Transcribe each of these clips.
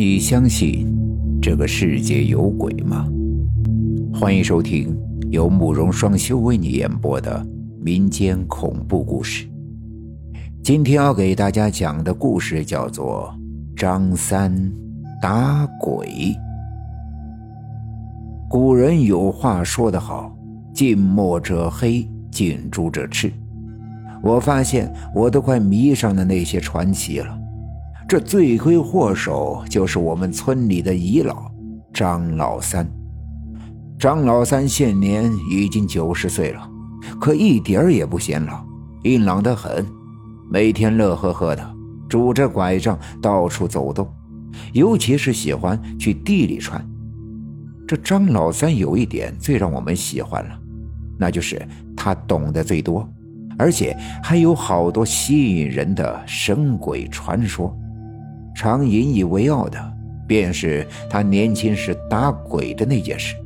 你相信这个世界有鬼吗？欢迎收听由慕容双修为你演播的民间恐怖故事。今天要给大家讲的故事叫做《张三打鬼》。古人有话说得好：“近墨者黑，近朱者赤。”我发现我都快迷上了那些传奇了。这罪魁祸首就是我们村里的遗老张老三。张老三现年已经九十岁了，可一点儿也不显老，硬朗得很，每天乐呵呵的，拄着拐杖到处走动，尤其是喜欢去地里穿。这张老三有一点最让我们喜欢了，那就是他懂得最多，而且还有好多吸引人的神鬼传说。常引以为傲的，便是他年轻时打鬼的那件事。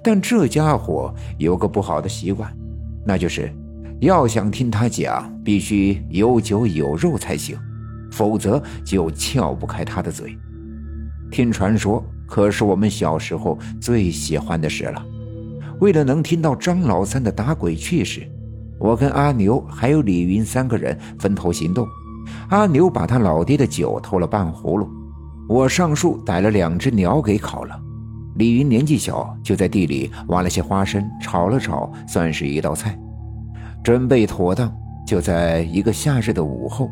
但这家伙有个不好的习惯，那就是要想听他讲，必须有酒有肉才行，否则就撬不开他的嘴。听传说可是我们小时候最喜欢的事了。为了能听到张老三的打鬼趣事，我跟阿牛还有李云三个人分头行动。阿牛把他老爹的酒偷了半葫芦，我上树逮了两只鸟给烤了。李云年纪小，就在地里挖了些花生炒了炒，算是一道菜。准备妥当，就在一个夏日的午后，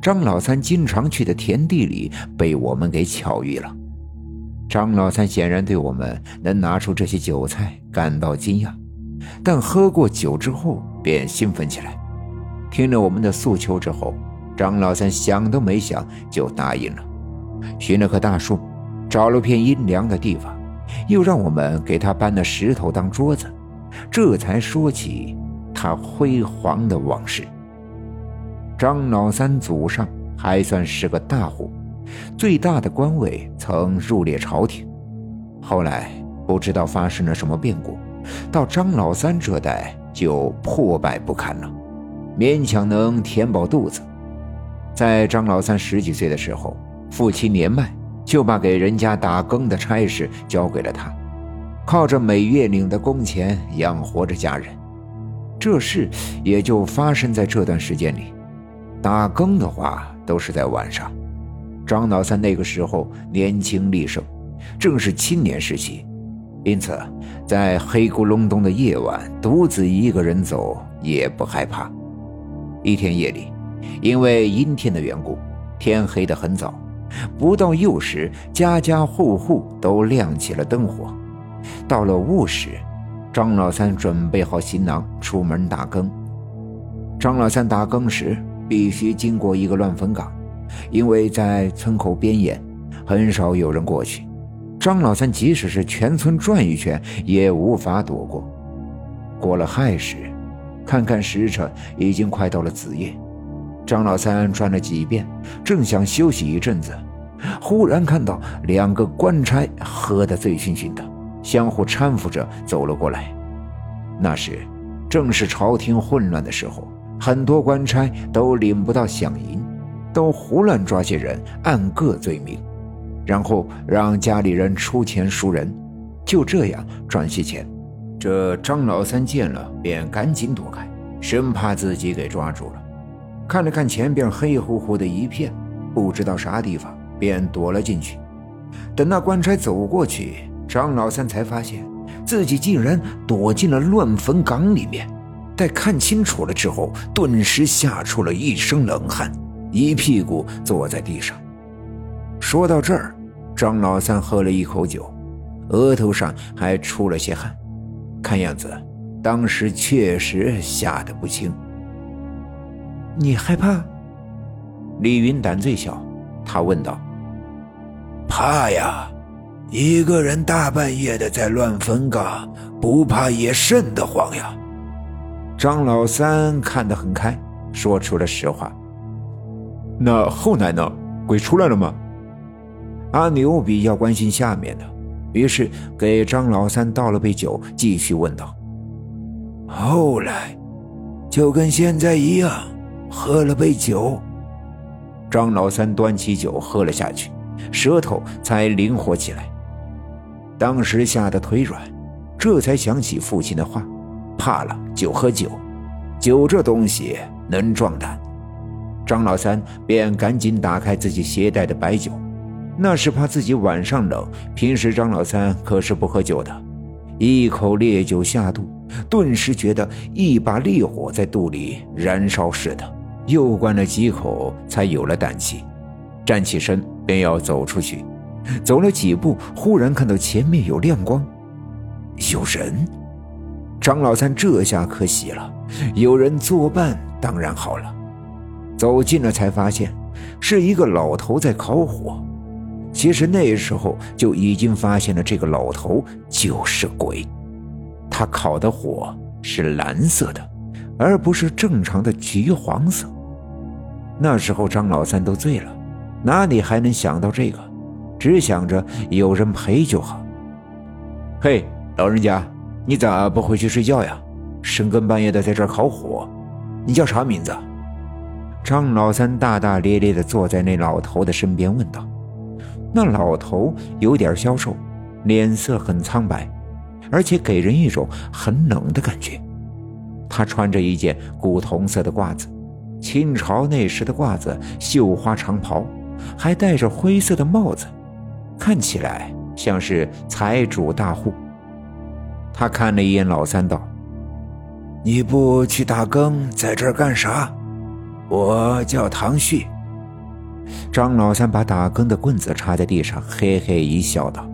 张老三经常去的田地里被我们给巧遇了。张老三显然对我们能拿出这些酒菜感到惊讶，但喝过酒之后便兴奋起来。听了我们的诉求之后。张老三想都没想就答应了，寻了棵大树，找了片阴凉的地方，又让我们给他搬了石头当桌子，这才说起他辉煌的往事。张老三祖上还算是个大户，最大的官位曾入列朝廷，后来不知道发生了什么变故，到张老三这代就破败不堪了，勉强能填饱肚子。在张老三十几岁的时候，父亲年迈，就把给人家打更的差事交给了他，靠着每月领的工钱养活着家人。这事也就发生在这段时间里。打更的话都是在晚上。张老三那个时候年轻力盛，正是青年时期，因此在黑咕隆咚的夜晚独自一个人走也不害怕。一天夜里。因为阴天的缘故，天黑得很早，不到酉时，家家户户都亮起了灯火。到了午时，张老三准备好行囊，出门打更。张老三打更时，必须经过一个乱坟岗，因为在村口边沿，很少有人过去。张老三即使是全村转一圈，也无法躲过。过了亥时，看看时辰，已经快到了子夜。张老三转了几遍，正想休息一阵子，忽然看到两个官差喝得醉醺醺的，相互搀扶着走了过来。那时正是朝廷混乱的时候，很多官差都领不到饷银，都胡乱抓些人，按个罪名，然后让家里人出钱赎人，就这样赚些钱。这张老三见了，便赶紧躲开，生怕自己给抓住了。看了看前边黑乎乎的一片，不知道啥地方，便躲了进去。等那官差走过去，张老三才发现自己竟然躲进了乱坟岗里面。待看清楚了之后，顿时吓出了一身冷汗，一屁股坐在地上。说到这儿，张老三喝了一口酒，额头上还出了些汗，看样子当时确实吓得不轻。你害怕？李云胆最小，他问道：“怕呀，一个人大半夜的在乱坟岗，不怕也瘆得慌呀。”张老三看得很开，说出了实话。那后来呢？鬼出来了吗？阿牛比较关心下面的，于是给张老三倒了杯酒，继续问道：“后来，就跟现在一样。”喝了杯酒，张老三端起酒喝了下去，舌头才灵活起来。当时吓得腿软，这才想起父亲的话：怕了就喝酒，酒这东西能壮胆。张老三便赶紧打开自己携带的白酒，那是怕自己晚上冷。平时张老三可是不喝酒的。一口烈酒下肚，顿时觉得一把烈火在肚里燃烧似的。又灌了几口，才有了胆气，站起身便要走出去。走了几步，忽然看到前面有亮光，有人。张老三这下可喜了，有人作伴当然好了。走近了才发现，是一个老头在烤火。其实那时候就已经发现了，这个老头就是鬼。他烤的火是蓝色的，而不是正常的橘黄色。那时候张老三都醉了，哪里还能想到这个？只想着有人陪就好。嘿，老人家，你咋不回去睡觉呀？深更半夜的在这儿烤火，你叫啥名字？张老三大大咧咧地坐在那老头的身边问道。那老头有点消瘦，脸色很苍白，而且给人一种很冷的感觉。他穿着一件古铜色的褂子，清朝那时的褂子，绣花长袍，还戴着灰色的帽子。看起来像是财主大户。他看了一眼老三，道：“你不去打更，在这儿干啥？我叫唐旭。”张老三把打更的棍子插在地上，嘿嘿一笑，道：“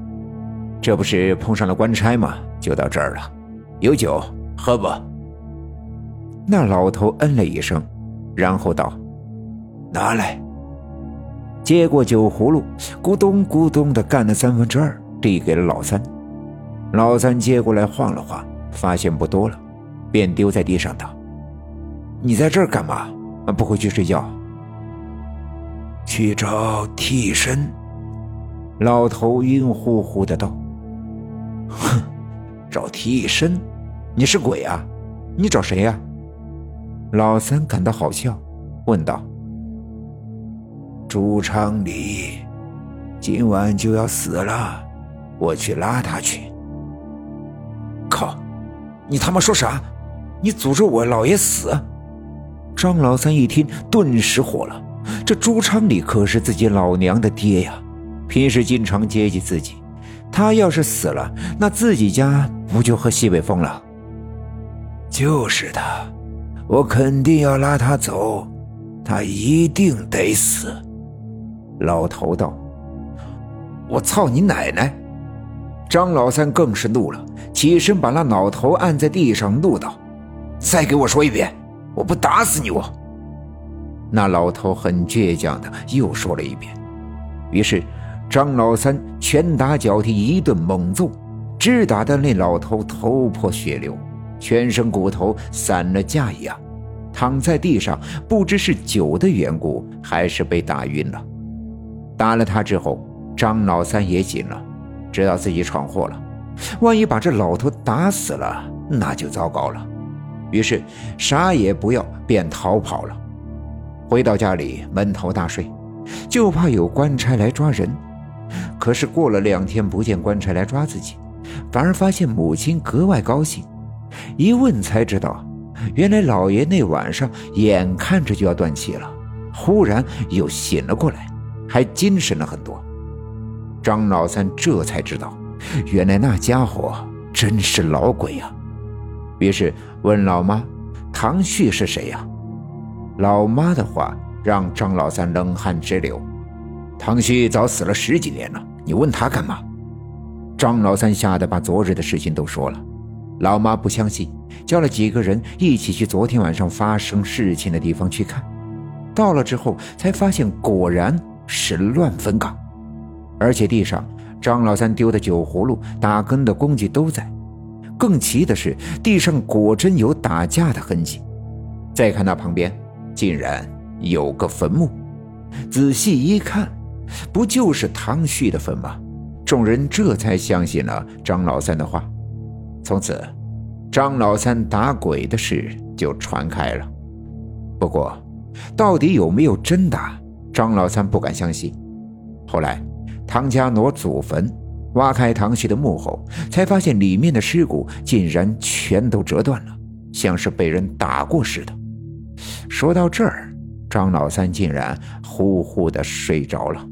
这不是碰上了官差吗？就到这儿了。有酒喝不？”那老头嗯了一声，然后道：“拿来。”接过酒葫芦，咕咚咕咚的干了三分之二，递给了老三。老三接过来晃了晃，发现不多了，便丢在地上道：“你在这儿干嘛？不回去睡觉？”去找替身。老头晕乎乎的道：“哼，找替身？你是鬼啊？你找谁呀？”老三感到好笑，问道。朱昌礼今晚就要死了，我去拉他去。靠！你他妈说啥？你诅咒我老爷死？张老三一听，顿时火了。这朱昌礼可是自己老娘的爹呀，平时经常接济自己。他要是死了，那自己家不就喝西北风了？就是的，我肯定要拉他走，他一定得死。老头道：“我操你奶奶！”张老三更是怒了，起身把那老头按在地上，怒道：“再给我说一遍，我不打死你我！”那老头很倔强的又说了一遍。于是张老三拳打脚踢一顿猛揍，直打的那老头头破血流，全身骨头散了架一样，躺在地上，不知是酒的缘故，还是被打晕了。打了他之后，张老三也紧了，知道自己闯祸了，万一把这老头打死了，那就糟糕了。于是啥也不要，便逃跑了。回到家里，闷头大睡，就怕有官差来抓人。可是过了两天，不见官差来抓自己，反而发现母亲格外高兴。一问才知道，原来老爷那晚上眼看着就要断气了，忽然又醒了过来。还精神了很多，张老三这才知道，原来那家伙真是老鬼呀。于是问老妈：“唐旭是谁呀？”老妈的话让张老三冷汗直流。唐旭早死了十几年了，你问他干嘛？张老三吓得把昨日的事情都说了。老妈不相信，叫了几个人一起去昨天晚上发生事情的地方去看。到了之后，才发现果然。是乱坟岗，而且地上张老三丢的酒葫芦、打更的工具都在。更奇的是，地上果真有打架的痕迹。再看那旁边，竟然有个坟墓。仔细一看，不就是唐旭的坟吗？众人这才相信了张老三的话。从此，张老三打鬼的事就传开了。不过，到底有没有真打？张老三不敢相信。后来，唐家挪祖坟，挖开唐旭的墓后，才发现里面的尸骨竟然全都折断了，像是被人打过似的。说到这儿，张老三竟然呼呼的睡着了。